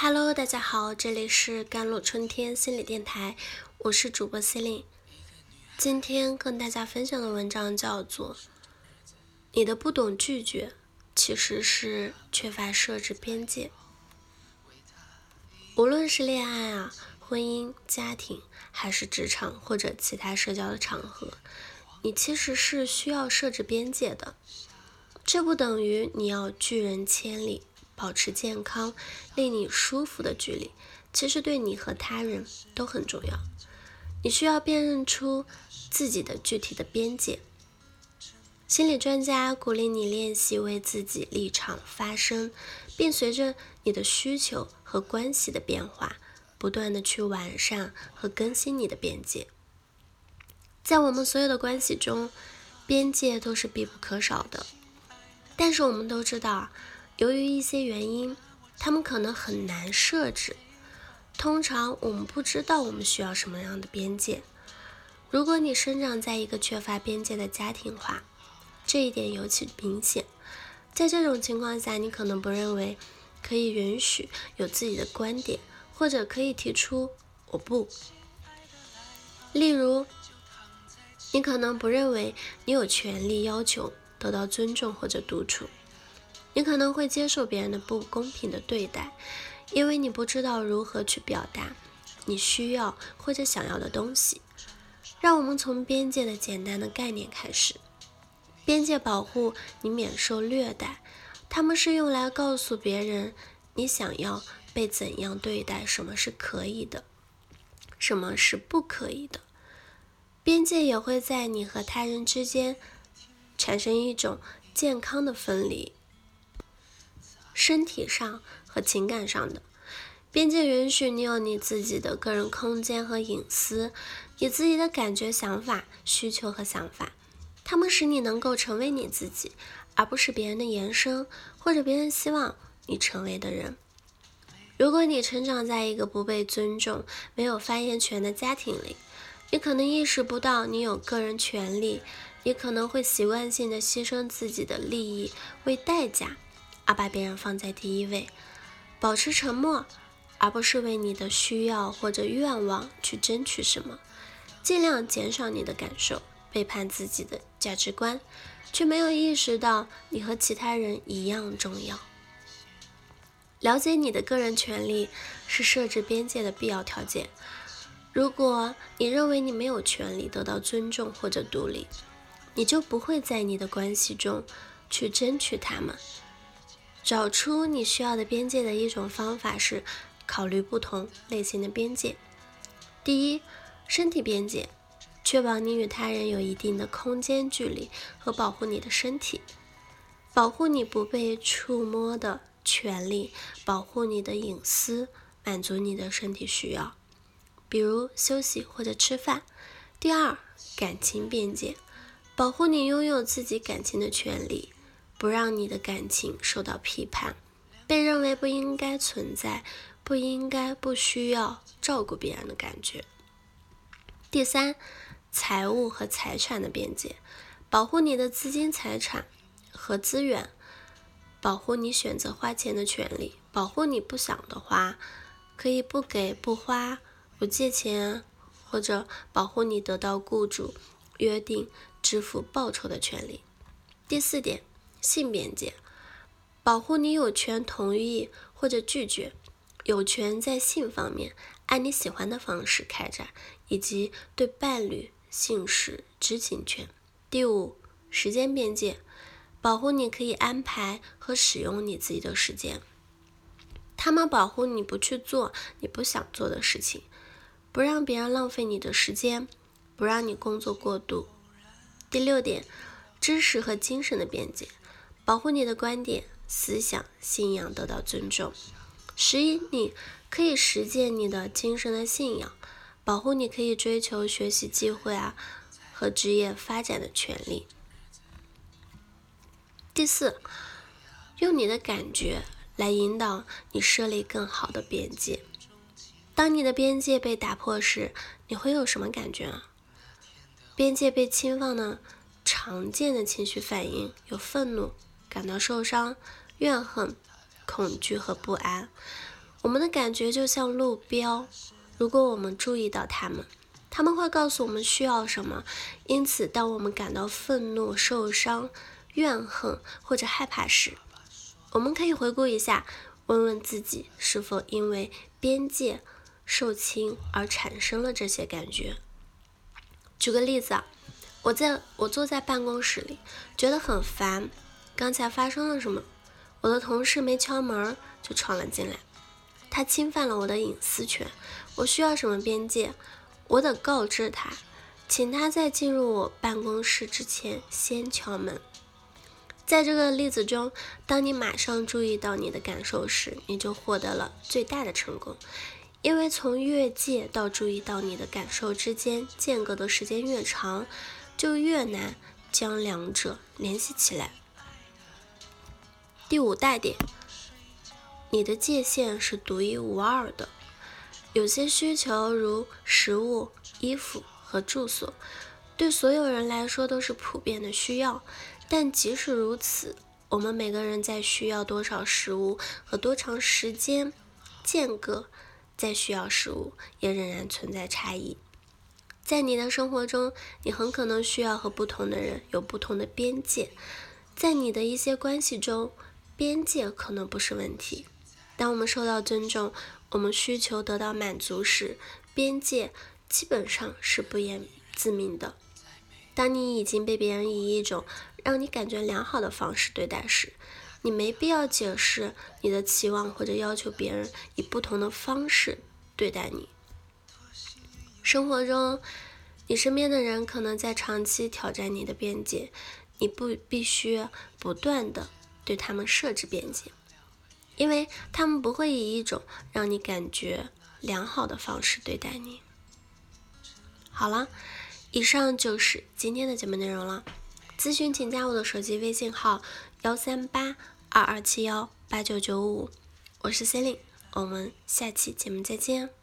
Hello，大家好，这里是甘露春天心理电台，我是主播 c e l i n e 今天跟大家分享的文章叫做《你的不懂拒绝其实是缺乏设置边界》。无论是恋爱啊、婚姻、家庭，还是职场或者其他社交的场合，你其实是需要设置边界的。这不等于你要拒人千里。保持健康、令你舒服的距离，其实对你和他人都很重要。你需要辨认出自己的具体的边界。心理专家鼓励你练习为自己立场发声，并随着你的需求和关系的变化，不断的去完善和更新你的边界。在我们所有的关系中，边界都是必不可少的。但是我们都知道。由于一些原因，他们可能很难设置。通常我们不知道我们需要什么样的边界。如果你生长在一个缺乏边界的家庭话，这一点尤其明显。在这种情况下，你可能不认为可以允许有自己的观点，或者可以提出“我不”。例如，你可能不认为你有权利要求得到尊重或者独处。你可能会接受别人的不公平的对待，因为你不知道如何去表达你需要或者想要的东西。让我们从边界的简单的概念开始。边界保护你免受虐待，他们是用来告诉别人你想要被怎样对待，什么是可以的，什么是不可以的。边界也会在你和他人之间产生一种健康的分离。身体上和情感上的边界，允许你有你自己的个人空间和隐私，你自己的感觉、想法、需求和想法，它们使你能够成为你自己，而不是别人的延伸或者别人希望你成为的人。如果你成长在一个不被尊重、没有发言权的家庭里，你可能意识不到你有个人权利，你可能会习惯性的牺牲自己的利益为代价。而把别人放在第一位，保持沉默，而不是为你的需要或者愿望去争取什么，尽量减少你的感受，背叛自己的价值观，却没有意识到你和其他人一样重要。了解你的个人权利是设置边界的必要条件。如果你认为你没有权利得到尊重或者独立，你就不会在你的关系中去争取他们。找出你需要的边界的一种方法是考虑不同类型的边界。第一，身体边界，确保你与他人有一定的空间距离和保护你的身体，保护你不被触摸的权利，保护你的隐私，满足你的身体需要，比如休息或者吃饭。第二，感情边界，保护你拥有自己感情的权利。不让你的感情受到批判，被认为不应该存在，不应该不需要照顾别人的感觉。第三，财务和财产的边界，保护你的资金、财产和资源，保护你选择花钱的权利，保护你不想的花可以不给、不花、不借钱，或者保护你得到雇主约定支付报酬的权利。第四点。性边界，保护你有权同意或者拒绝，有权在性方面按你喜欢的方式开展，以及对伴侣性事知情权。第五，时间边界，保护你可以安排和使用你自己的时间。他们保护你不去做你不想做的事情，不让别人浪费你的时间，不让你工作过度。第六点，知识和精神的边界。保护你的观点、思想、信仰得到尊重，使你可以实践你的精神的信仰；保护你可以追求学习机会啊和职业发展的权利。第四，用你的感觉来引导你设立更好的边界。当你的边界被打破时，你会有什么感觉啊？边界被侵犯呢？常见的情绪反应有愤怒。感到受伤、怨恨、恐惧和不安。我们的感觉就像路标，如果我们注意到它们，他们会告诉我们需要什么。因此，当我们感到愤怒、受伤、怨恨或者害怕时，我们可以回顾一下，问问自己是否因为边界受侵而产生了这些感觉。举个例子啊，我在我坐在办公室里，觉得很烦。刚才发生了什么？我的同事没敲门就闯了进来。他侵犯了我的隐私权，我需要什么边界？我得告知他，请他在进入我办公室之前先敲门。在这个例子中，当你马上注意到你的感受时，你就获得了最大的成功，因为从越界到注意到你的感受之间间隔的时间越长，就越难将两者联系起来。第五大点。你的界限是独一无二的。有些需求，如食物、衣服和住所，对所有人来说都是普遍的需要。但即使如此，我们每个人在需要多少食物和多长时间间隔再需要食物，也仍然存在差异。在你的生活中，你很可能需要和不同的人有不同的边界。在你的一些关系中，边界可能不是问题。当我们受到尊重，我们需求得到满足时，边界基本上是不言自明的。当你已经被别人以一种让你感觉良好的方式对待时，你没必要解释你的期望或者要求别人以不同的方式对待你。生活中，你身边的人可能在长期挑战你的边界，你不必须不断的对他们设置边界。因为他们不会以一种让你感觉良好的方式对待你。好了，以上就是今天的节目内容了。咨询请加我的手机微信号：幺三八二二七幺八九九五，我是 c e l i n e 我们下期节目再见。